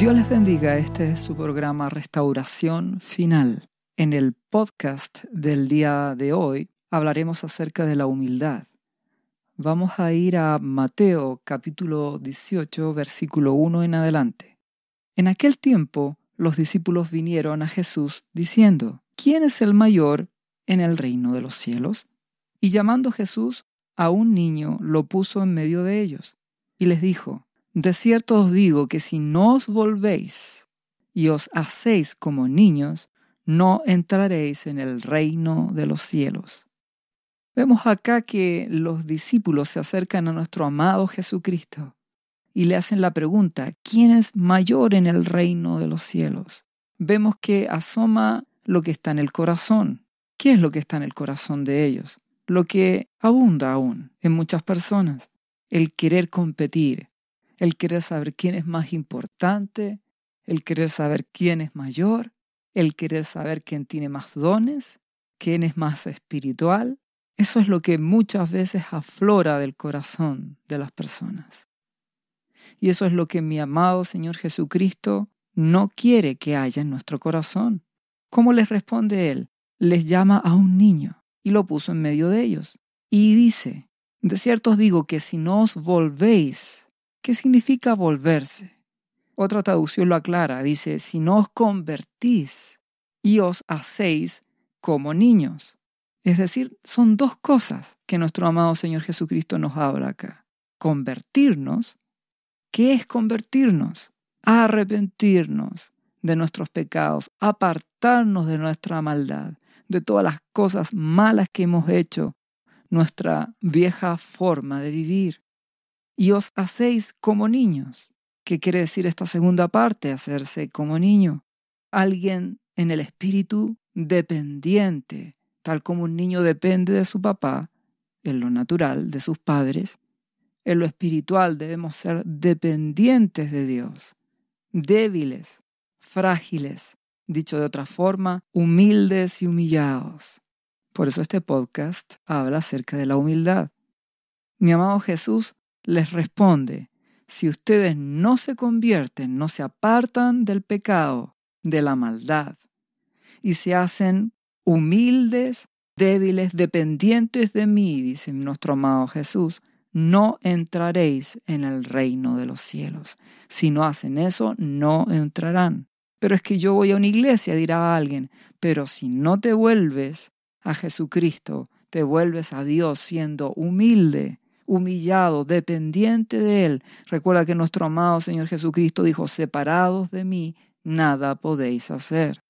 Dios les bendiga, este es su programa Restauración Final. En el podcast del día de hoy hablaremos acerca de la humildad. Vamos a ir a Mateo capítulo 18, versículo 1 en adelante. En aquel tiempo los discípulos vinieron a Jesús diciendo, ¿quién es el mayor en el reino de los cielos? Y llamando Jesús a un niño, lo puso en medio de ellos, y les dijo, De cierto os digo que si no os volvéis y os hacéis como niños, no entraréis en el reino de los cielos. Vemos acá que los discípulos se acercan a nuestro amado Jesucristo y le hacen la pregunta, ¿quién es mayor en el reino de los cielos? Vemos que asoma lo que está en el corazón. ¿Qué es lo que está en el corazón de ellos? Lo que abunda aún en muchas personas, el querer competir, el querer saber quién es más importante, el querer saber quién es mayor, el querer saber quién tiene más dones, quién es más espiritual. Eso es lo que muchas veces aflora del corazón de las personas. Y eso es lo que mi amado Señor Jesucristo no quiere que haya en nuestro corazón. ¿Cómo les responde Él? Les llama a un niño y lo puso en medio de ellos. Y dice, de cierto os digo que si no os volvéis, ¿qué significa volverse? Otra traducción lo aclara, dice, si no os convertís y os hacéis como niños. Es decir, son dos cosas que nuestro amado Señor Jesucristo nos habla acá. Convertirnos ¿Qué es convertirnos? Arrepentirnos de nuestros pecados, apartarnos de nuestra maldad, de todas las cosas malas que hemos hecho, nuestra vieja forma de vivir. Y os hacéis como niños. ¿Qué quiere decir esta segunda parte, hacerse como niño? Alguien en el espíritu dependiente, tal como un niño depende de su papá, en lo natural, de sus padres, en lo espiritual debemos ser dependientes de Dios, débiles, frágiles, dicho de otra forma, humildes y humillados. Por eso este podcast habla acerca de la humildad. Mi amado Jesús les responde, si ustedes no se convierten, no se apartan del pecado, de la maldad, y se hacen humildes, débiles, dependientes de mí, dice nuestro amado Jesús, no entraréis en el reino de los cielos. Si no hacen eso, no entrarán. Pero es que yo voy a una iglesia, dirá alguien, pero si no te vuelves a Jesucristo, te vuelves a Dios siendo humilde, humillado, dependiente de Él. Recuerda que nuestro amado Señor Jesucristo dijo, separados de mí, nada podéis hacer.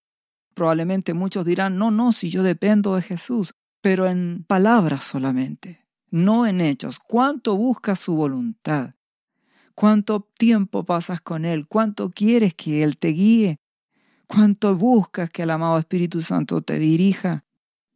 Probablemente muchos dirán, no, no, si yo dependo de Jesús, pero en palabras solamente no en hechos. ¿Cuánto buscas su voluntad? ¿Cuánto tiempo pasas con Él? ¿Cuánto quieres que Él te guíe? ¿Cuánto buscas que el amado Espíritu Santo te dirija?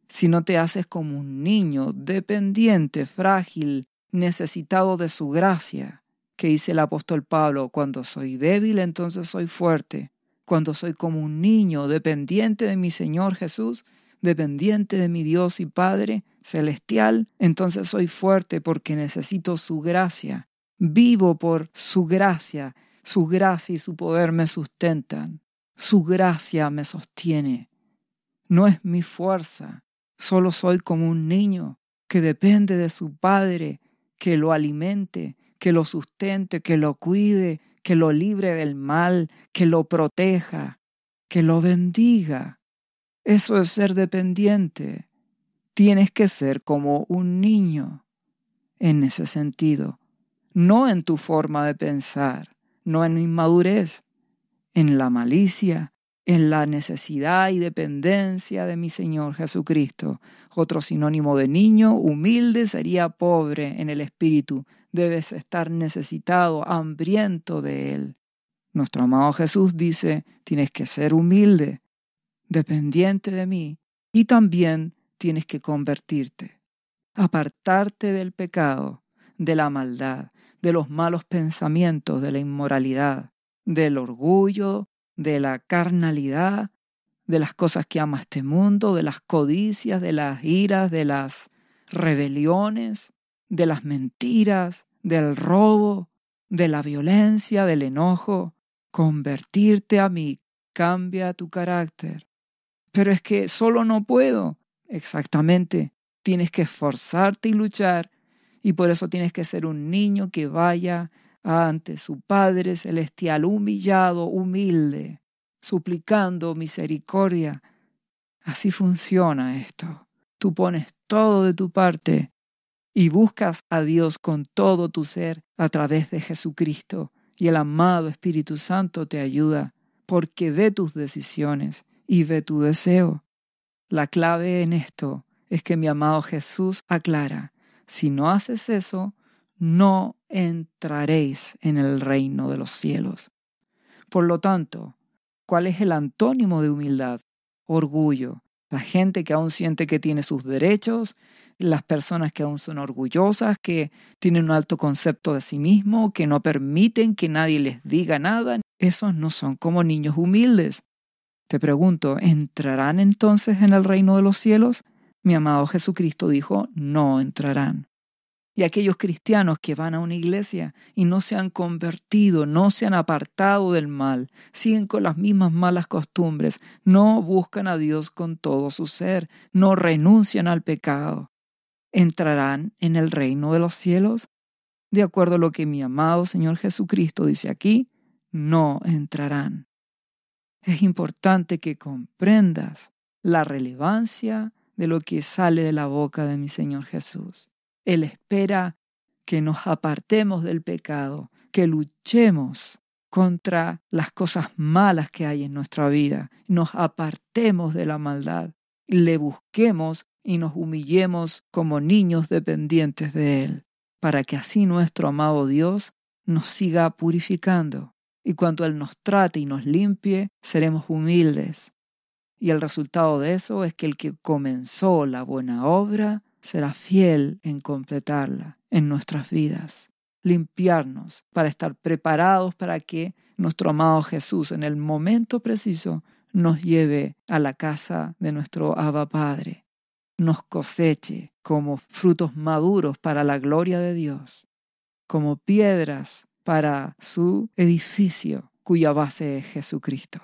Si no te haces como un niño, dependiente, frágil, necesitado de su gracia, que dice el apóstol Pablo, cuando soy débil, entonces soy fuerte. Cuando soy como un niño, dependiente de mi Señor Jesús, dependiente de mi Dios y Padre celestial, entonces soy fuerte porque necesito su gracia. Vivo por su gracia. Su gracia y su poder me sustentan. Su gracia me sostiene. No es mi fuerza. Solo soy como un niño que depende de su padre, que lo alimente, que lo sustente, que lo cuide, que lo libre del mal, que lo proteja, que lo bendiga. Eso es ser dependiente. Tienes que ser como un niño en ese sentido, no en tu forma de pensar, no en inmadurez, en la malicia, en la necesidad y dependencia de mi Señor Jesucristo. Otro sinónimo de niño, humilde, sería pobre en el espíritu. Debes estar necesitado, hambriento de Él. Nuestro amado Jesús dice, tienes que ser humilde, dependiente de mí, y también tienes que convertirte, apartarte del pecado, de la maldad, de los malos pensamientos, de la inmoralidad, del orgullo, de la carnalidad, de las cosas que ama este mundo, de las codicias, de las iras, de las rebeliones, de las mentiras, del robo, de la violencia, del enojo. convertirte a mí, cambia tu carácter. Pero es que solo no puedo. Exactamente. Tienes que esforzarte y luchar y por eso tienes que ser un niño que vaya ante su Padre Celestial humillado, humilde, suplicando misericordia. Así funciona esto. Tú pones todo de tu parte y buscas a Dios con todo tu ser a través de Jesucristo y el amado Espíritu Santo te ayuda porque ve tus decisiones y ve tu deseo. La clave en esto es que mi amado Jesús aclara, si no haces eso, no entraréis en el reino de los cielos. Por lo tanto, ¿cuál es el antónimo de humildad? Orgullo. La gente que aún siente que tiene sus derechos, las personas que aún son orgullosas, que tienen un alto concepto de sí mismo, que no permiten que nadie les diga nada, esos no son como niños humildes. Te pregunto, ¿entrarán entonces en el reino de los cielos? Mi amado Jesucristo dijo, no entrarán. Y aquellos cristianos que van a una iglesia y no se han convertido, no se han apartado del mal, siguen con las mismas malas costumbres, no buscan a Dios con todo su ser, no renuncian al pecado, ¿entrarán en el reino de los cielos? De acuerdo a lo que mi amado Señor Jesucristo dice aquí, no entrarán. Es importante que comprendas la relevancia de lo que sale de la boca de mi Señor Jesús. Él espera que nos apartemos del pecado, que luchemos contra las cosas malas que hay en nuestra vida, nos apartemos de la maldad, le busquemos y nos humillemos como niños dependientes de Él, para que así nuestro amado Dios nos siga purificando. Y cuando Él nos trate y nos limpie, seremos humildes. Y el resultado de eso es que el que comenzó la buena obra será fiel en completarla en nuestras vidas, limpiarnos para estar preparados para que nuestro amado Jesús en el momento preciso nos lleve a la casa de nuestro Abba Padre, nos coseche como frutos maduros para la gloria de Dios, como piedras para su edificio cuya base es Jesucristo.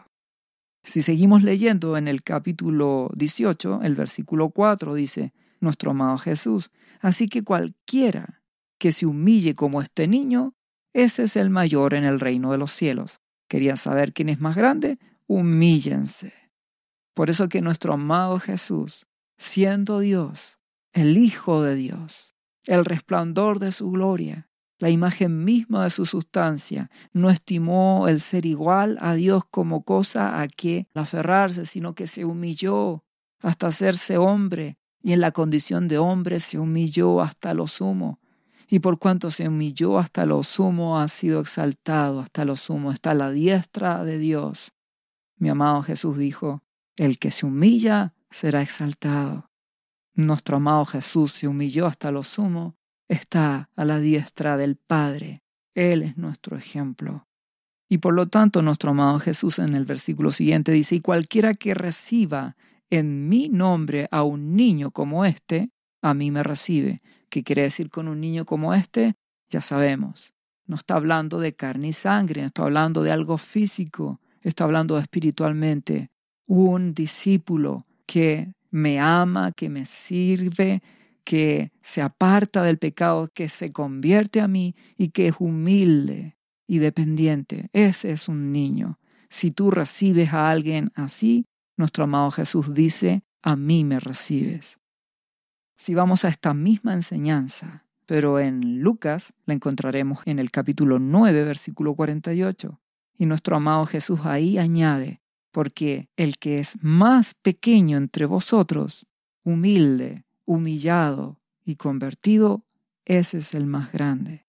Si seguimos leyendo en el capítulo 18, el versículo 4 dice, nuestro amado Jesús. Así que cualquiera que se humille como este niño, ese es el mayor en el reino de los cielos. ¿Querían saber quién es más grande? Humíllense. Por eso que nuestro amado Jesús, siendo Dios, el Hijo de Dios, el resplandor de su gloria, la imagen misma de su sustancia, no estimó el ser igual a Dios como cosa a que aferrarse, sino que se humilló hasta hacerse hombre y en la condición de hombre se humilló hasta lo sumo. Y por cuanto se humilló hasta lo sumo, ha sido exaltado hasta lo sumo, está a la diestra de Dios. Mi amado Jesús dijo, el que se humilla será exaltado. Nuestro amado Jesús se humilló hasta lo sumo, está a la diestra del Padre. Él es nuestro ejemplo. Y por lo tanto, nuestro amado Jesús en el versículo siguiente dice, y cualquiera que reciba en mi nombre a un niño como este, a mí me recibe. ¿Qué quiere decir con un niño como este? Ya sabemos. No está hablando de carne y sangre, no está hablando de algo físico, está hablando espiritualmente. Un discípulo que me ama, que me sirve, que se aparta del pecado, que se convierte a mí y que es humilde y dependiente. Ese es un niño. Si tú recibes a alguien así, nuestro amado Jesús dice, a mí me recibes. Si vamos a esta misma enseñanza, pero en Lucas la encontraremos en el capítulo 9, versículo 48. Y nuestro amado Jesús ahí añade, porque el que es más pequeño entre vosotros, humilde, humillado y convertido, ese es el más grande.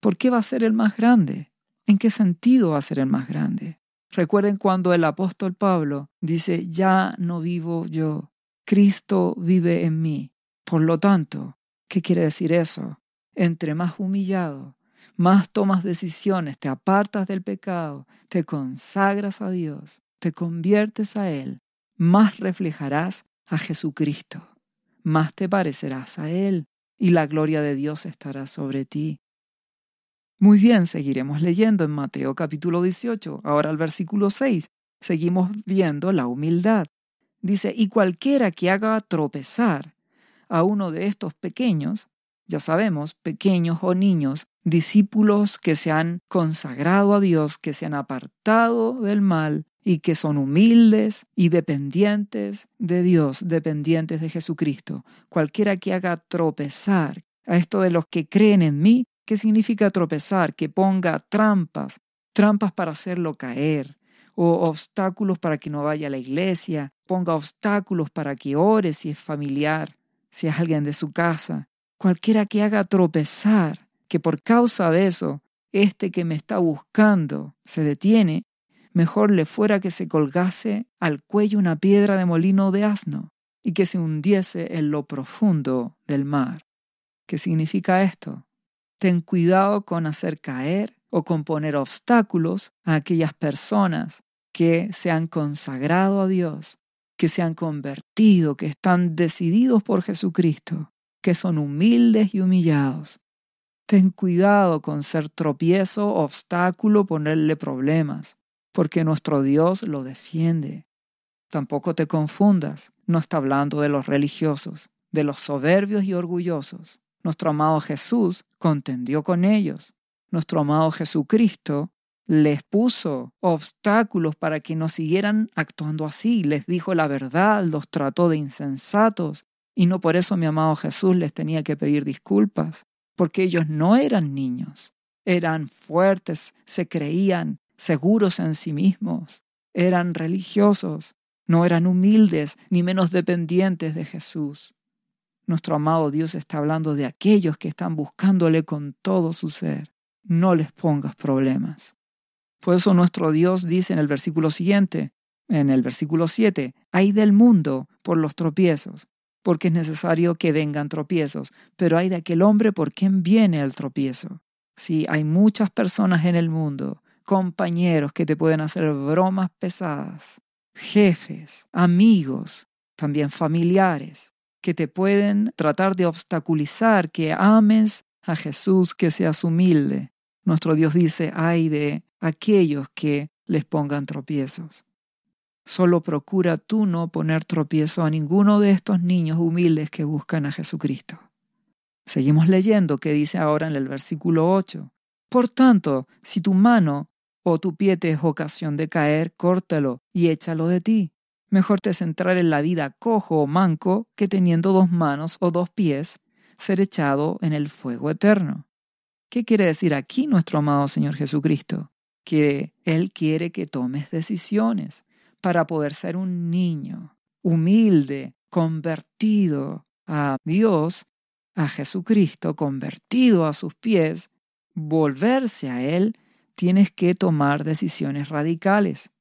¿Por qué va a ser el más grande? ¿En qué sentido va a ser el más grande? Recuerden cuando el apóstol Pablo dice, ya no vivo yo, Cristo vive en mí. Por lo tanto, ¿qué quiere decir eso? Entre más humillado, más tomas decisiones, te apartas del pecado, te consagras a Dios, te conviertes a Él, más reflejarás a Jesucristo, más te parecerás a Él y la gloria de Dios estará sobre ti. Muy bien, seguiremos leyendo en Mateo capítulo 18, ahora el versículo 6. Seguimos viendo la humildad. Dice, y cualquiera que haga tropezar a uno de estos pequeños, ya sabemos, pequeños o niños, discípulos que se han consagrado a Dios, que se han apartado del mal y que son humildes y dependientes de Dios, dependientes de Jesucristo. Cualquiera que haga tropezar a esto de los que creen en mí, ¿qué significa tropezar? Que ponga trampas, trampas para hacerlo caer, o obstáculos para que no vaya a la iglesia, ponga obstáculos para que ore si es familiar, si es alguien de su casa. Cualquiera que haga tropezar, que por causa de eso, este que me está buscando se detiene, mejor le fuera que se colgase al cuello una piedra de molino de asno y que se hundiese en lo profundo del mar. ¿Qué significa esto? Ten cuidado con hacer caer o con poner obstáculos a aquellas personas que se han consagrado a Dios, que se han convertido, que están decididos por Jesucristo, que son humildes y humillados. Ten cuidado con ser tropiezo, obstáculo, ponerle problemas, porque nuestro Dios lo defiende. Tampoco te confundas, no está hablando de los religiosos, de los soberbios y orgullosos. Nuestro amado Jesús contendió con ellos. Nuestro amado Jesucristo les puso obstáculos para que no siguieran actuando así, les dijo la verdad, los trató de insensatos, y no por eso mi amado Jesús les tenía que pedir disculpas, porque ellos no eran niños, eran fuertes, se creían seguros en sí mismos, eran religiosos, no eran humildes ni menos dependientes de Jesús. Nuestro amado Dios está hablando de aquellos que están buscándole con todo su ser. No les pongas problemas. Por eso nuestro Dios dice en el versículo siguiente, en el versículo 7, hay del mundo por los tropiezos, porque es necesario que vengan tropiezos, pero hay de aquel hombre por quien viene el tropiezo. Sí, hay muchas personas en el mundo, compañeros que te pueden hacer bromas pesadas, jefes, amigos, también familiares, que te pueden tratar de obstaculizar que ames a Jesús, que seas humilde. Nuestro Dios dice, ay de aquellos que les pongan tropiezos. Solo procura tú no poner tropiezo a ninguno de estos niños humildes que buscan a Jesucristo. Seguimos leyendo que dice ahora en el versículo 8. Por tanto, si tu mano o tu pie te es ocasión de caer, córtalo y échalo de ti. Mejor te centrar en la vida cojo o manco que teniendo dos manos o dos pies, ser echado en el fuego eterno. ¿Qué quiere decir aquí nuestro amado Señor Jesucristo? Que Él quiere que tomes decisiones para poder ser un niño humilde, convertido a Dios, a Jesucristo, convertido a sus pies, volverse a Él, tienes que tomar decisiones radicales.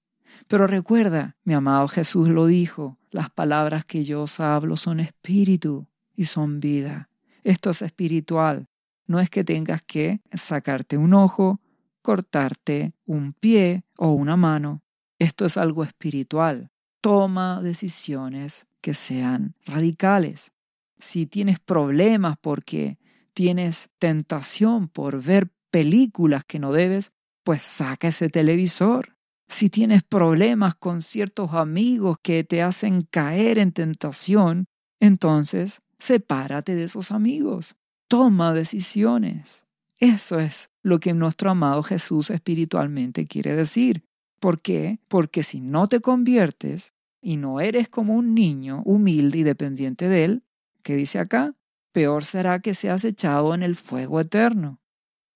Pero recuerda, mi amado Jesús lo dijo, las palabras que yo os hablo son espíritu y son vida. Esto es espiritual. No es que tengas que sacarte un ojo, cortarte un pie o una mano. Esto es algo espiritual. Toma decisiones que sean radicales. Si tienes problemas porque tienes tentación por ver películas que no debes, pues saca ese televisor. Si tienes problemas con ciertos amigos que te hacen caer en tentación, entonces sepárate de esos amigos toma decisiones. Eso es lo que nuestro amado Jesús espiritualmente quiere decir. ¿Por qué? Porque si no te conviertes y no eres como un niño humilde y dependiente de Él, ¿qué dice acá? Peor será que seas echado en el fuego eterno.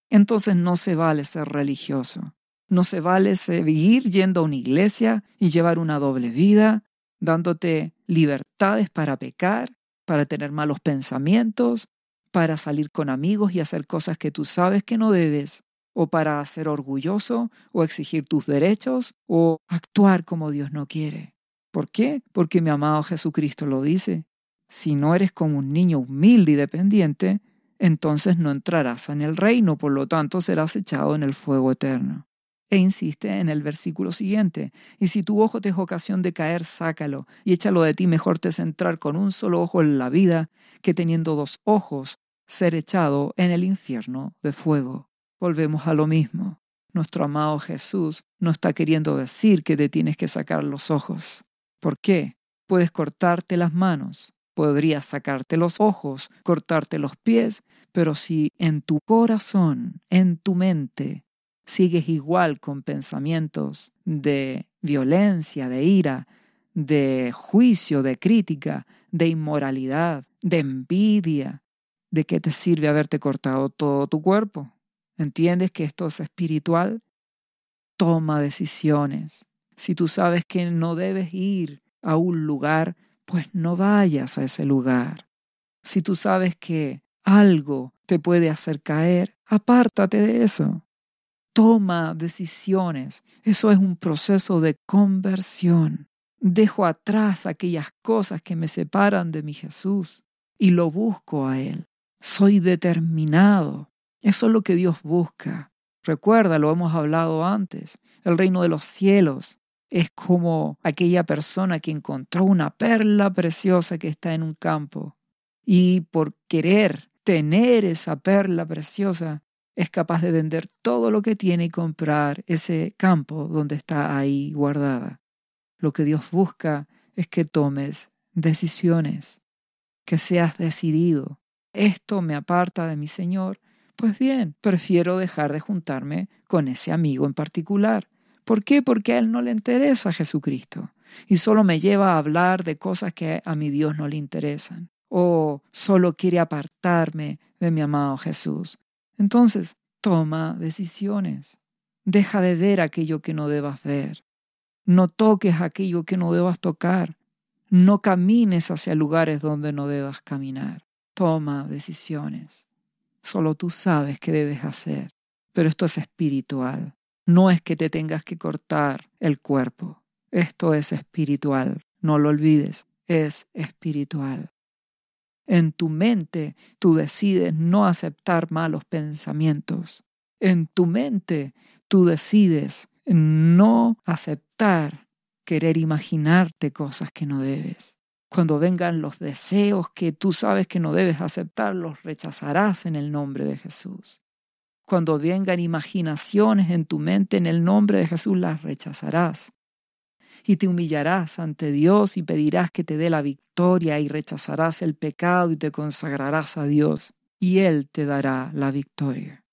Entonces no se vale ser religioso. No se vale seguir yendo a una iglesia y llevar una doble vida, dándote libertades para pecar, para tener malos pensamientos, para salir con amigos y hacer cosas que tú sabes que no debes, o para ser orgulloso, o exigir tus derechos, o actuar como Dios no quiere. ¿Por qué? Porque mi amado Jesucristo lo dice. Si no eres como un niño humilde y dependiente, entonces no entrarás en el reino, por lo tanto serás echado en el fuego eterno. E insiste en el versículo siguiente, y si tu ojo te es ocasión de caer, sácalo, y échalo de ti, mejor te centrar con un solo ojo en la vida, que teniendo dos ojos ser echado en el infierno de fuego. volvemos a lo mismo. Nuestro amado Jesús no está queriendo decir que te tienes que sacar los ojos. ¿Por qué? Puedes cortarte las manos, podrías sacarte los ojos, cortarte los pies, pero si en tu corazón, en tu mente, sigues igual con pensamientos de violencia, de ira, de juicio, de crítica, de inmoralidad, de envidia, ¿de qué te sirve haberte cortado todo tu cuerpo? ¿Entiendes que esto es espiritual? Toma decisiones. Si tú sabes que no debes ir a un lugar, pues no vayas a ese lugar. Si tú sabes que algo te puede hacer caer, apártate de eso. Toma decisiones. Eso es un proceso de conversión. Dejo atrás aquellas cosas que me separan de mi Jesús y lo busco a Él. Soy determinado. Eso es lo que Dios busca. Recuerda, lo hemos hablado antes. El reino de los cielos es como aquella persona que encontró una perla preciosa que está en un campo y por querer tener esa perla preciosa es capaz de vender todo lo que tiene y comprar ese campo donde está ahí guardada. Lo que Dios busca es que tomes decisiones, que seas decidido. Esto me aparta de mi Señor. Pues bien, prefiero dejar de juntarme con ese amigo en particular. ¿Por qué? Porque a él no le interesa Jesucristo y solo me lleva a hablar de cosas que a mi Dios no le interesan. O solo quiere apartarme de mi amado Jesús. Entonces, toma decisiones. Deja de ver aquello que no debas ver. No toques aquello que no debas tocar. No camines hacia lugares donde no debas caminar. Toma decisiones. Solo tú sabes qué debes hacer. Pero esto es espiritual. No es que te tengas que cortar el cuerpo. Esto es espiritual. No lo olvides. Es espiritual. En tu mente tú decides no aceptar malos pensamientos. En tu mente tú decides no aceptar querer imaginarte cosas que no debes. Cuando vengan los deseos que tú sabes que no debes aceptar, los rechazarás en el nombre de Jesús. Cuando vengan imaginaciones en tu mente en el nombre de Jesús, las rechazarás y te humillarás ante Dios y pedirás que te dé la victoria y rechazarás el pecado y te consagrarás a Dios y Él te dará la victoria.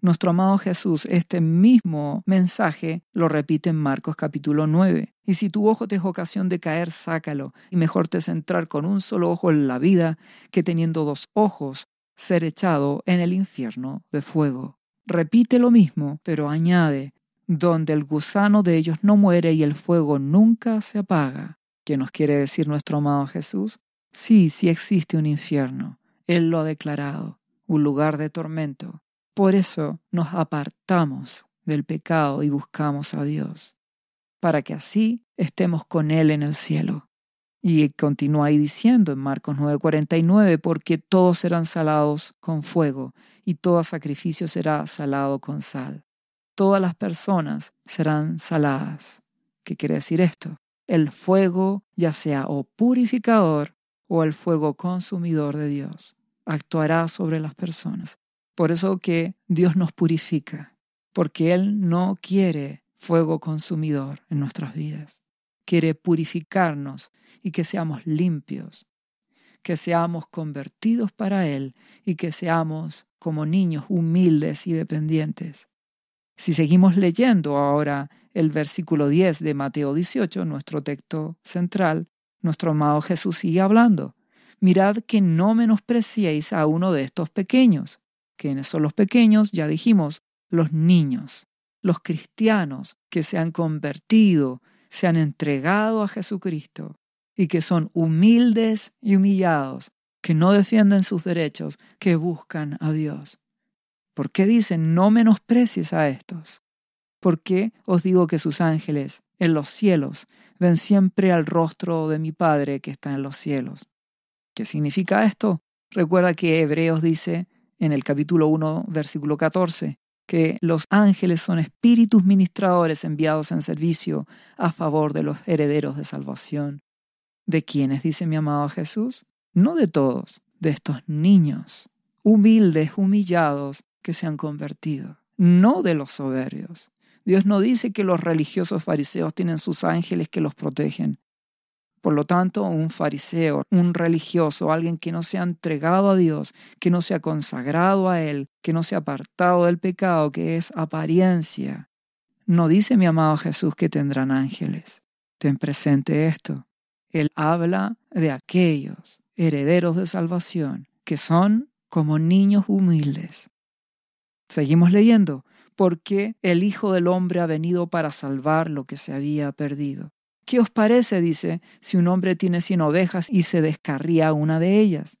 Nuestro amado Jesús este mismo mensaje lo repite en Marcos capítulo 9. Y si tu ojo te es ocasión de caer, sácalo, y mejor te centrar con un solo ojo en la vida que teniendo dos ojos ser echado en el infierno de fuego. Repite lo mismo, pero añade, donde el gusano de ellos no muere y el fuego nunca se apaga. ¿Qué nos quiere decir nuestro amado Jesús? Sí, sí existe un infierno. Él lo ha declarado, un lugar de tormento. Por eso nos apartamos del pecado y buscamos a Dios, para que así estemos con Él en el cielo. Y continúa ahí diciendo en Marcos 9:49, porque todos serán salados con fuego y todo sacrificio será salado con sal todas las personas serán saladas. ¿Qué quiere decir esto? El fuego, ya sea o purificador o el fuego consumidor de Dios, actuará sobre las personas. Por eso que Dios nos purifica, porque Él no quiere fuego consumidor en nuestras vidas. Quiere purificarnos y que seamos limpios, que seamos convertidos para Él y que seamos como niños humildes y dependientes. Si seguimos leyendo ahora el versículo 10 de Mateo 18, nuestro texto central, nuestro amado Jesús sigue hablando. Mirad que no menospreciéis a uno de estos pequeños. ¿Quiénes son los pequeños? Ya dijimos, los niños, los cristianos que se han convertido, se han entregado a Jesucristo y que son humildes y humillados, que no defienden sus derechos, que buscan a Dios. ¿Por qué dicen no menosprecies a estos? ¿Por qué os digo que sus ángeles en los cielos ven siempre al rostro de mi Padre que está en los cielos? ¿Qué significa esto? Recuerda que Hebreos dice en el capítulo 1, versículo 14, que los ángeles son espíritus ministradores enviados en servicio a favor de los herederos de salvación. ¿De quiénes dice mi amado Jesús? No de todos, de estos niños, humildes, humillados, que se han convertido, no de los soberbios. Dios no dice que los religiosos fariseos tienen sus ángeles que los protegen. Por lo tanto, un fariseo, un religioso, alguien que no se ha entregado a Dios, que no se ha consagrado a Él, que no se ha apartado del pecado, que es apariencia, no dice mi amado Jesús que tendrán ángeles. Ten presente esto. Él habla de aquellos herederos de salvación que son como niños humildes. Seguimos leyendo, porque el Hijo del Hombre ha venido para salvar lo que se había perdido. ¿Qué os parece, dice, si un hombre tiene cien ovejas y se descarría una de ellas?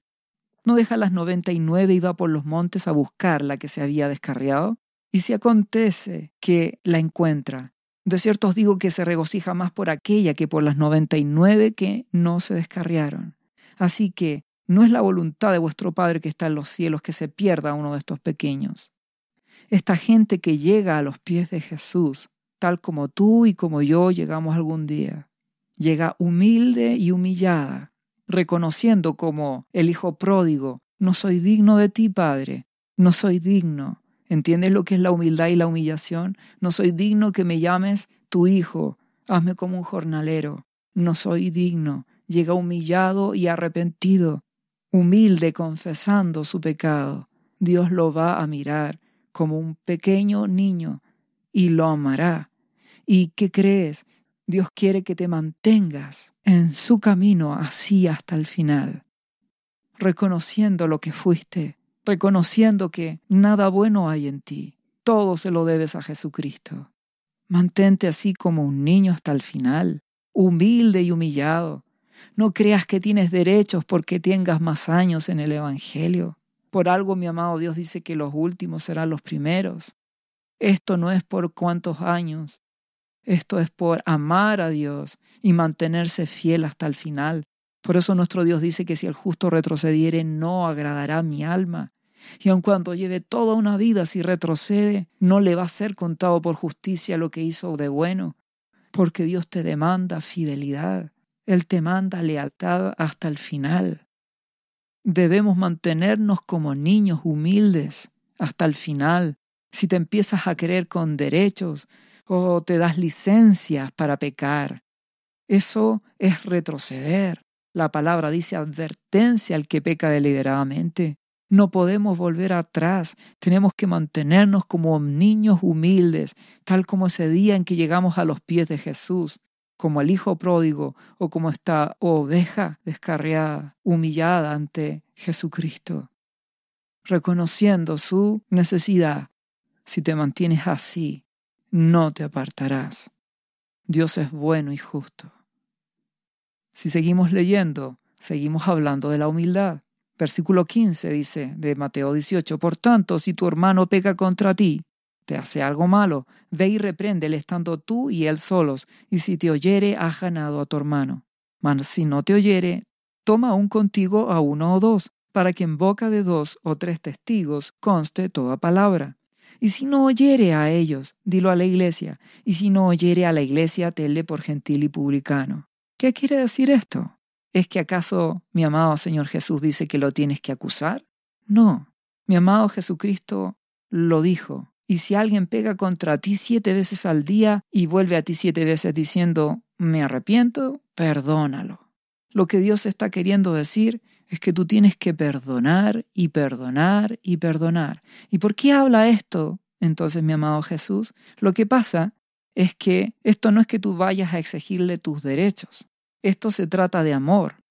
¿No deja las noventa y nueve y va por los montes a buscar la que se había descarriado? Y si acontece que la encuentra, de cierto os digo que se regocija más por aquella que por las noventa y nueve que no se descarriaron. Así que no es la voluntad de vuestro Padre que está en los cielos que se pierda uno de estos pequeños. Esta gente que llega a los pies de Jesús, tal como tú y como yo llegamos algún día, llega humilde y humillada, reconociendo como el Hijo pródigo, no soy digno de ti, Padre, no soy digno, ¿Entiendes lo que es la humildad y la humillación? No soy digno que me llames tu hijo. Hazme como un jornalero. No soy digno. Llega humillado y arrepentido, humilde confesando su pecado. Dios lo va a mirar como un pequeño niño y lo amará. ¿Y qué crees? Dios quiere que te mantengas en su camino así hasta el final, reconociendo lo que fuiste, reconociendo que nada bueno hay en ti. Todo se lo debes a Jesucristo. Mantente así como un niño hasta el final, humilde y humillado. No creas que tienes derechos porque tengas más años en el Evangelio. Por algo mi amado Dios dice que los últimos serán los primeros. Esto no es por cuántos años, esto es por amar a Dios y mantenerse fiel hasta el final. Por eso nuestro Dios dice que si el justo retrocediere no agradará mi alma. Y aun cuando lleve toda una vida, si retrocede, no le va a ser contado por justicia lo que hizo de bueno, porque Dios te demanda fidelidad, Él te manda lealtad hasta el final. Debemos mantenernos como niños humildes hasta el final. Si te empiezas a querer con derechos o te das licencias para pecar, eso es retroceder. La palabra dice advertencia al que peca deliberadamente. No podemos volver atrás, tenemos que mantenernos como niños humildes, tal como ese día en que llegamos a los pies de Jesús, como el hijo pródigo o como esta oveja descarriada, humillada ante Jesucristo, reconociendo su necesidad. Si te mantienes así, no te apartarás. Dios es bueno y justo. Si seguimos leyendo, seguimos hablando de la humildad. Versículo 15 dice de Mateo 18, Por tanto, si tu hermano peca contra ti, te hace algo malo, ve y repréndele estando tú y él solos, y si te oyere, has ganado a tu hermano. Mas si no te oyere, toma aún contigo a uno o dos, para que en boca de dos o tres testigos conste toda palabra. Y si no oyere a ellos, dilo a la iglesia, y si no oyere a la iglesia, tenle por gentil y publicano. ¿Qué quiere decir esto? ¿Es que acaso mi amado Señor Jesús dice que lo tienes que acusar? No, mi amado Jesucristo lo dijo. Y si alguien pega contra ti siete veces al día y vuelve a ti siete veces diciendo, me arrepiento, perdónalo. Lo que Dios está queriendo decir es que tú tienes que perdonar y perdonar y perdonar. ¿Y por qué habla esto entonces mi amado Jesús? Lo que pasa es que esto no es que tú vayas a exigirle tus derechos. Esto se trata de amor.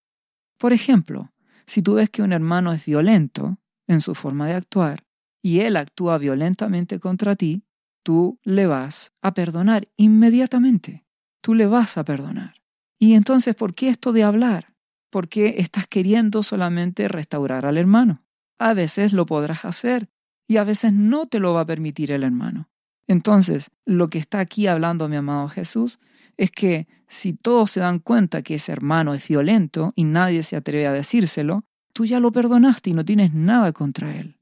Por ejemplo, si tú ves que un hermano es violento en su forma de actuar y él actúa violentamente contra ti, tú le vas a perdonar inmediatamente. Tú le vas a perdonar. Y entonces, ¿por qué esto de hablar? ¿Por qué estás queriendo solamente restaurar al hermano? A veces lo podrás hacer y a veces no te lo va a permitir el hermano. Entonces, lo que está aquí hablando mi amado Jesús es que si todos se dan cuenta que ese hermano es violento y nadie se atreve a decírselo, tú ya lo perdonaste y no tienes nada contra él.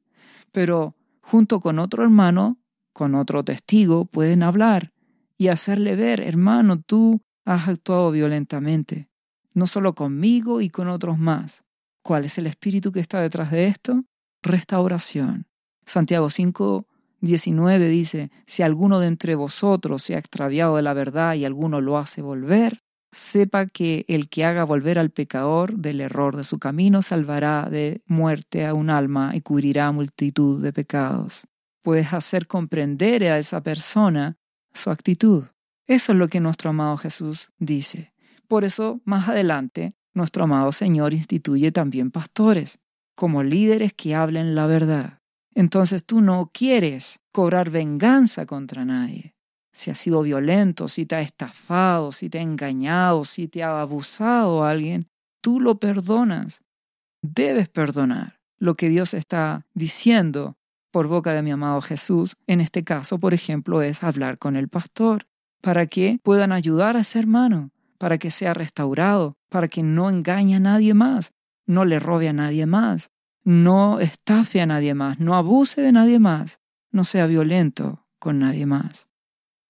Pero junto con otro hermano, con otro testigo, pueden hablar y hacerle ver, hermano, tú has actuado violentamente, no solo conmigo y con otros más. ¿Cuál es el espíritu que está detrás de esto? Restauración. Santiago 5, 19 dice, si alguno de entre vosotros se ha extraviado de la verdad y alguno lo hace volver, sepa que el que haga volver al pecador del error de su camino salvará de muerte a un alma y cubrirá multitud de pecados. Puedes hacer comprender a esa persona su actitud. Eso es lo que nuestro amado Jesús dice. Por eso, más adelante, nuestro amado Señor instituye también pastores, como líderes que hablen la verdad. Entonces tú no quieres cobrar venganza contra nadie. Si ha sido violento, si te ha estafado, si te ha engañado, si te ha abusado a alguien, tú lo perdonas. Debes perdonar. Lo que Dios está diciendo por boca de mi amado Jesús, en este caso, por ejemplo, es hablar con el pastor, para que puedan ayudar a ese hermano, para que sea restaurado, para que no engañe a nadie más, no le robe a nadie más, no estafe a nadie más, no abuse de nadie más, no sea violento con nadie más,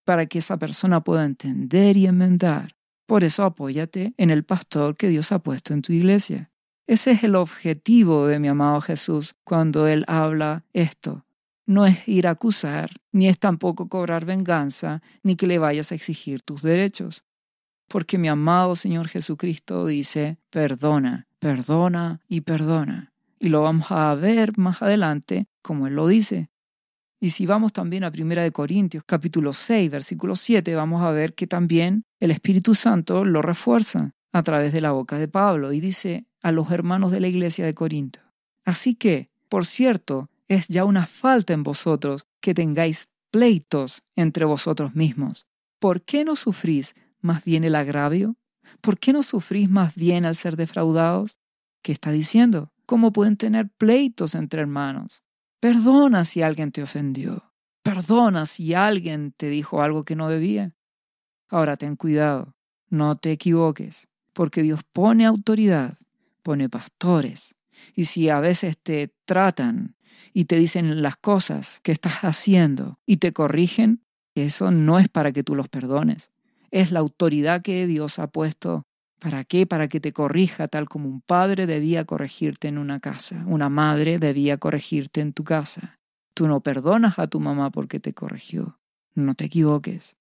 para que esa persona pueda entender y enmendar. Por eso apóyate en el pastor que Dios ha puesto en tu iglesia. Ese es el objetivo de mi amado Jesús cuando Él habla esto. No es ir a acusar, ni es tampoco cobrar venganza, ni que le vayas a exigir tus derechos. Porque mi amado Señor Jesucristo dice, perdona, perdona y perdona. Y lo vamos a ver más adelante, como él lo dice. Y si vamos también a 1 Corintios capítulo 6, versículo 7, vamos a ver que también el Espíritu Santo lo refuerza a través de la boca de Pablo y dice a los hermanos de la iglesia de Corinto. Así que, por cierto, es ya una falta en vosotros que tengáis pleitos entre vosotros mismos. ¿Por qué no sufrís más bien el agravio? ¿Por qué no sufrís más bien al ser defraudados? ¿Qué está diciendo? ¿Cómo pueden tener pleitos entre hermanos? Perdona si alguien te ofendió. Perdona si alguien te dijo algo que no debía. Ahora ten cuidado, no te equivoques, porque Dios pone autoridad, pone pastores. Y si a veces te tratan y te dicen las cosas que estás haciendo y te corrigen, eso no es para que tú los perdones. Es la autoridad que Dios ha puesto ¿Para qué? Para que te corrija tal como un padre debía corregirte en una casa, una madre debía corregirte en tu casa. Tú no perdonas a tu mamá porque te corrigió. No te equivoques.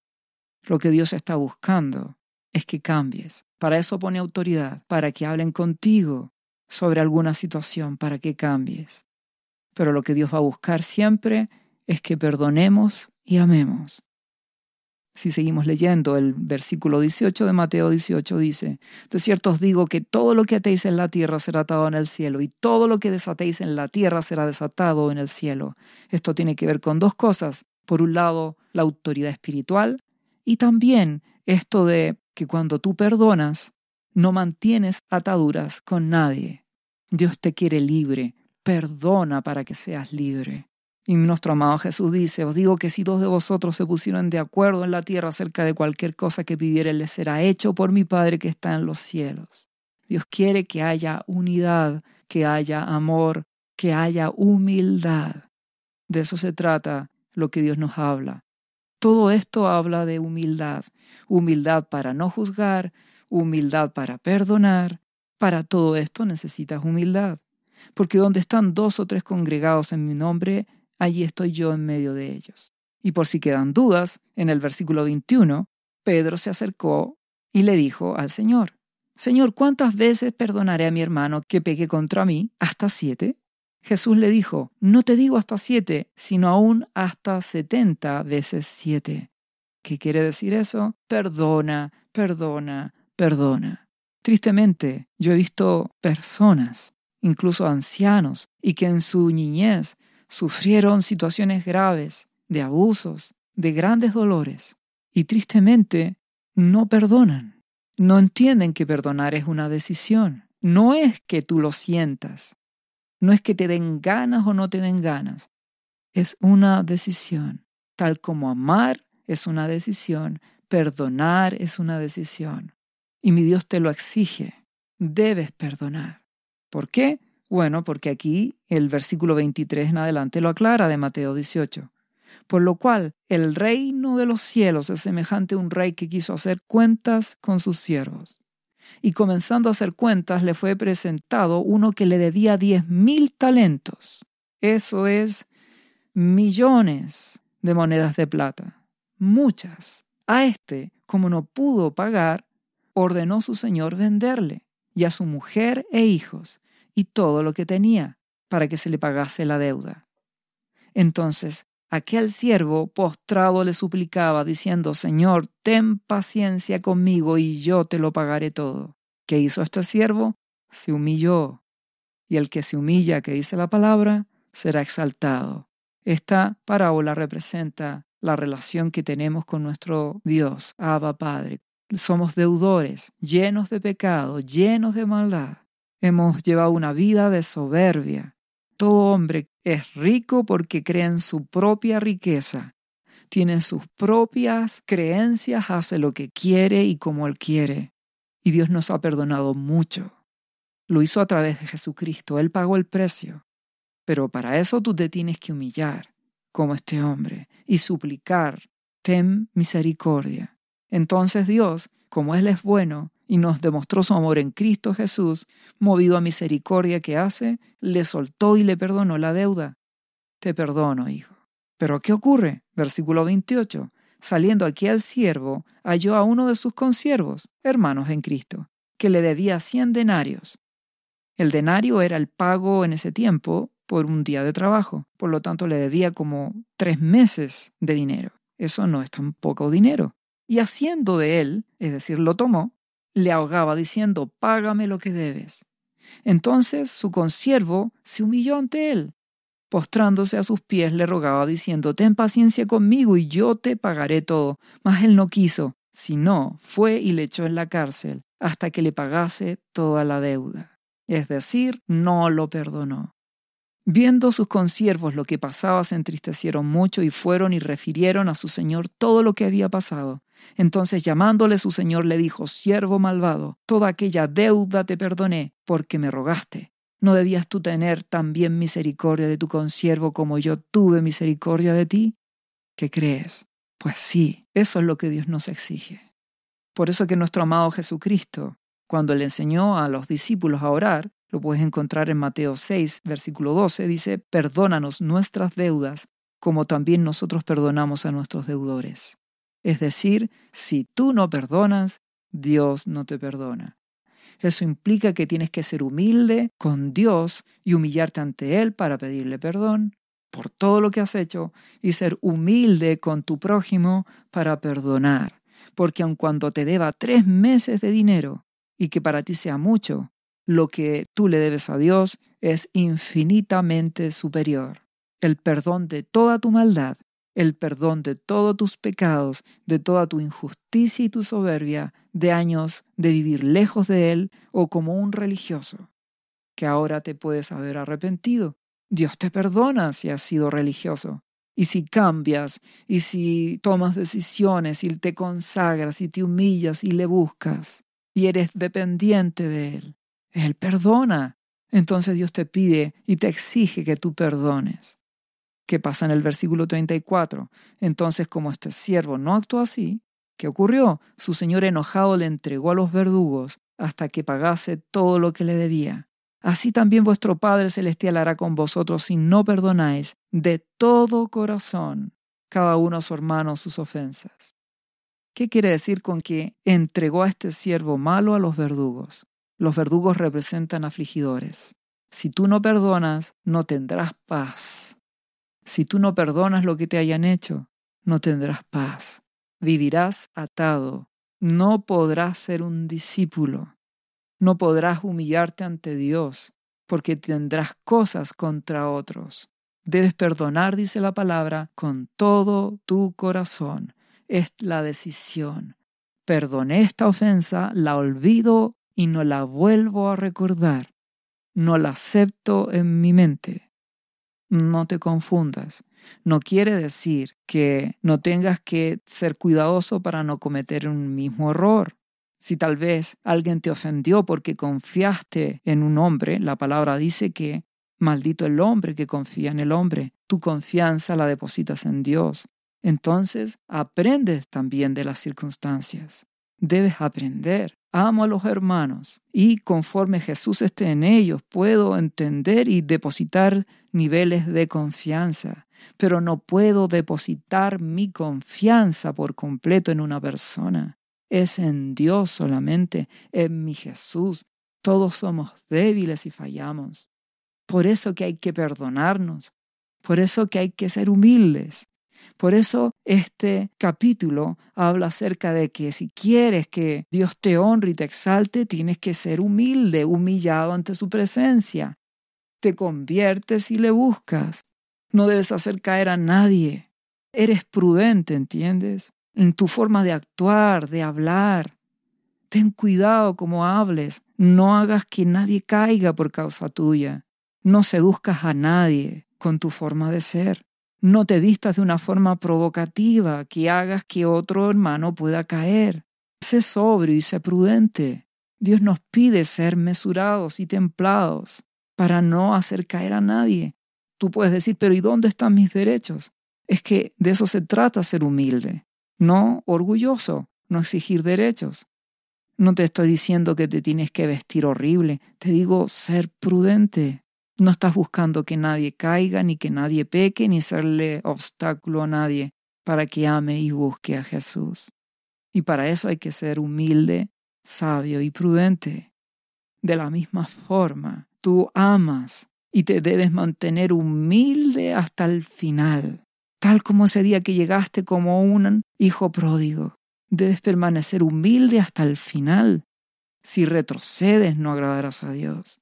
Lo que Dios está buscando es que cambies. Para eso pone autoridad, para que hablen contigo sobre alguna situación, para que cambies. Pero lo que Dios va a buscar siempre es que perdonemos y amemos. Si seguimos leyendo, el versículo 18 de Mateo 18 dice, De cierto os digo que todo lo que atéis en la tierra será atado en el cielo, y todo lo que desatéis en la tierra será desatado en el cielo. Esto tiene que ver con dos cosas. Por un lado, la autoridad espiritual, y también esto de que cuando tú perdonas, no mantienes ataduras con nadie. Dios te quiere libre, perdona para que seas libre. Y nuestro amado Jesús dice, os digo que si dos de vosotros se pusieron de acuerdo en la tierra acerca de cualquier cosa que pidieren, les será hecho por mi Padre que está en los cielos. Dios quiere que haya unidad, que haya amor, que haya humildad. De eso se trata lo que Dios nos habla. Todo esto habla de humildad. Humildad para no juzgar, humildad para perdonar. Para todo esto necesitas humildad. Porque donde están dos o tres congregados en mi nombre, allí estoy yo en medio de ellos. Y por si quedan dudas, en el versículo 21, Pedro se acercó y le dijo al Señor, Señor, ¿cuántas veces perdonaré a mi hermano que peque contra mí? ¿Hasta siete? Jesús le dijo, no te digo hasta siete, sino aún hasta setenta veces siete. ¿Qué quiere decir eso? Perdona, perdona, perdona. Tristemente, yo he visto personas, incluso ancianos, y que en su niñez sufrieron situaciones graves, de abusos, de grandes dolores, y tristemente no perdonan. No entienden que perdonar es una decisión. No es que tú lo sientas. No es que te den ganas o no te den ganas. Es una decisión. Tal como amar es una decisión, perdonar es una decisión. Y mi Dios te lo exige. Debes perdonar. ¿Por qué? Bueno, porque aquí el versículo 23 en adelante lo aclara de Mateo 18. Por lo cual, el reino de los cielos es semejante a un rey que quiso hacer cuentas con sus siervos. Y comenzando a hacer cuentas, le fue presentado uno que le debía diez mil talentos. Eso es millones de monedas de plata, muchas. A este, como no pudo pagar, ordenó su señor venderle, y a su mujer e hijos, y todo lo que tenía, para que se le pagase la deuda. Entonces aquel siervo postrado le suplicaba, diciendo, Señor, ten paciencia conmigo y yo te lo pagaré todo. ¿Qué hizo este siervo? Se humilló. Y el que se humilla, que dice la palabra, será exaltado. Esta parábola representa la relación que tenemos con nuestro Dios, Abba Padre. Somos deudores, llenos de pecado, llenos de maldad. Hemos llevado una vida de soberbia. Todo hombre es rico porque cree en su propia riqueza. Tiene sus propias creencias, hace lo que quiere y como él quiere. Y Dios nos ha perdonado mucho. Lo hizo a través de Jesucristo. Él pagó el precio. Pero para eso tú te tienes que humillar, como este hombre, y suplicar, ten misericordia. Entonces Dios, como Él es bueno y nos demostró su amor en Cristo Jesús, movido a misericordia que hace, le soltó y le perdonó la deuda. Te perdono, hijo. Pero ¿qué ocurre? Versículo 28. Saliendo aquí al siervo, halló a uno de sus consiervos, hermanos en Cristo, que le debía cien denarios. El denario era el pago en ese tiempo por un día de trabajo. Por lo tanto, le debía como tres meses de dinero. Eso no es tan poco dinero. Y haciendo de él, es decir, lo tomó, le ahogaba diciendo, págame lo que debes. Entonces su consiervo se humilló ante él. Postrándose a sus pies le rogaba diciendo, ten paciencia conmigo y yo te pagaré todo. Mas él no quiso, sino fue y le echó en la cárcel hasta que le pagase toda la deuda. Es decir, no lo perdonó. Viendo sus consiervos lo que pasaba, se entristecieron mucho y fueron y refirieron a su señor todo lo que había pasado. Entonces llamándole su señor le dijo, siervo malvado, toda aquella deuda te perdoné porque me rogaste. ¿No debías tú tener también misericordia de tu consiervo como yo tuve misericordia de ti? ¿Qué crees? Pues sí, eso es lo que Dios nos exige. Por eso que nuestro amado Jesucristo, cuando le enseñó a los discípulos a orar, lo puedes encontrar en Mateo 6, versículo 12, dice, perdónanos nuestras deudas, como también nosotros perdonamos a nuestros deudores. Es decir, si tú no perdonas, Dios no te perdona. Eso implica que tienes que ser humilde con Dios y humillarte ante Él para pedirle perdón por todo lo que has hecho y ser humilde con tu prójimo para perdonar. Porque aun cuando te deba tres meses de dinero y que para ti sea mucho, lo que tú le debes a Dios es infinitamente superior. El perdón de toda tu maldad, el perdón de todos tus pecados, de toda tu injusticia y tu soberbia, de años de vivir lejos de Él o como un religioso, que ahora te puedes haber arrepentido. Dios te perdona si has sido religioso. Y si cambias, y si tomas decisiones, y te consagras, y te humillas, y le buscas, y eres dependiente de Él, él perdona. Entonces Dios te pide y te exige que tú perdones. ¿Qué pasa en el versículo 34? Entonces, como este siervo no actuó así, ¿qué ocurrió? Su señor enojado le entregó a los verdugos hasta que pagase todo lo que le debía. Así también vuestro Padre Celestial hará con vosotros si no perdonáis de todo corazón cada uno a su hermano sus ofensas. ¿Qué quiere decir con que entregó a este siervo malo a los verdugos? Los verdugos representan afligidores. Si tú no perdonas, no tendrás paz. Si tú no perdonas lo que te hayan hecho, no tendrás paz. Vivirás atado. No podrás ser un discípulo. No podrás humillarte ante Dios, porque tendrás cosas contra otros. Debes perdonar, dice la palabra, con todo tu corazón. Es la decisión. Perdoné esta ofensa, la olvido y no la vuelvo a recordar. No la acepto en mi mente. No te confundas. No quiere decir que no tengas que ser cuidadoso para no cometer un mismo error. Si tal vez alguien te ofendió porque confiaste en un hombre, la palabra dice que maldito el hombre que confía en el hombre. Tu confianza la depositas en Dios. Entonces aprendes también de las circunstancias. Debes aprender. Amo a los hermanos y conforme Jesús esté en ellos, puedo entender y depositar niveles de confianza, pero no puedo depositar mi confianza por completo en una persona. Es en Dios solamente, en mi Jesús. Todos somos débiles y fallamos. Por eso que hay que perdonarnos, por eso que hay que ser humildes. Por eso este capítulo habla acerca de que si quieres que Dios te honre y te exalte, tienes que ser humilde, humillado ante su presencia. Te conviertes y le buscas. No debes hacer caer a nadie. Eres prudente, ¿entiendes? En tu forma de actuar, de hablar. Ten cuidado como hables. No hagas que nadie caiga por causa tuya. No seduzcas a nadie con tu forma de ser. No te vistas de una forma provocativa que hagas que otro hermano pueda caer. Sé sobrio y sé prudente. Dios nos pide ser mesurados y templados para no hacer caer a nadie. Tú puedes decir, pero ¿y dónde están mis derechos? Es que de eso se trata ser humilde, no orgulloso, no exigir derechos. No te estoy diciendo que te tienes que vestir horrible, te digo ser prudente, no estás buscando que nadie caiga, ni que nadie peque, ni serle obstáculo a nadie para que ame y busque a Jesús. Y para eso hay que ser humilde, sabio y prudente. De la misma forma, tú amas y te debes mantener humilde hasta el final, tal como ese día que llegaste como un hijo pródigo. Debes permanecer humilde hasta el final. Si retrocedes, no agradarás a Dios.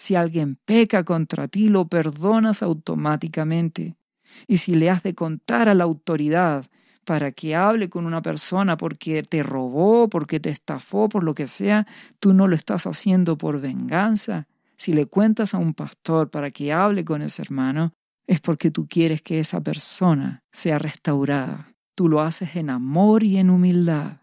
Si alguien peca contra ti, lo perdonas automáticamente. Y si le has de contar a la autoridad para que hable con una persona porque te robó, porque te estafó, por lo que sea, tú no lo estás haciendo por venganza. Si le cuentas a un pastor para que hable con ese hermano, es porque tú quieres que esa persona sea restaurada. Tú lo haces en amor y en humildad.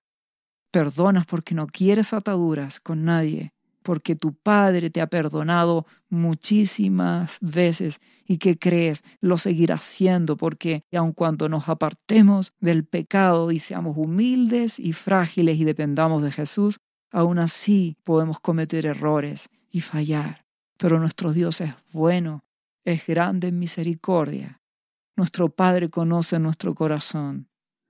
Perdonas porque no quieres ataduras con nadie porque tu Padre te ha perdonado muchísimas veces y que crees lo seguirá haciendo porque aun cuando nos apartemos del pecado y seamos humildes y frágiles y dependamos de Jesús, aún así podemos cometer errores y fallar. Pero nuestro Dios es bueno, es grande en misericordia. Nuestro Padre conoce nuestro corazón.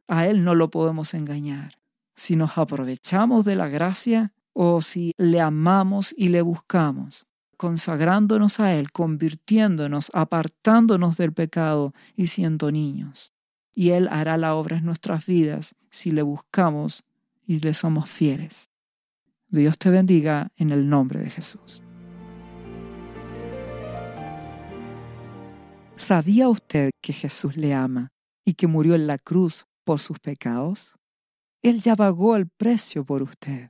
A Él no lo podemos engañar. Si nos aprovechamos de la gracia, o si le amamos y le buscamos, consagrándonos a Él, convirtiéndonos, apartándonos del pecado y siendo niños. Y Él hará la obra en nuestras vidas si le buscamos y le somos fieles. Dios te bendiga en el nombre de Jesús. ¿Sabía usted que Jesús le ama y que murió en la cruz por sus pecados? Él ya pagó el precio por usted.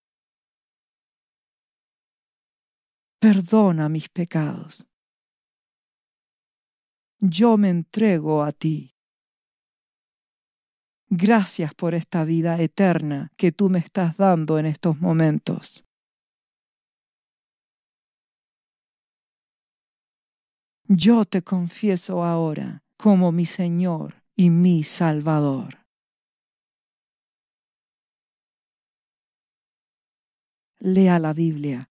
Perdona mis pecados. Yo me entrego a ti. Gracias por esta vida eterna que tú me estás dando en estos momentos. Yo te confieso ahora como mi Señor y mi Salvador. Lea la Biblia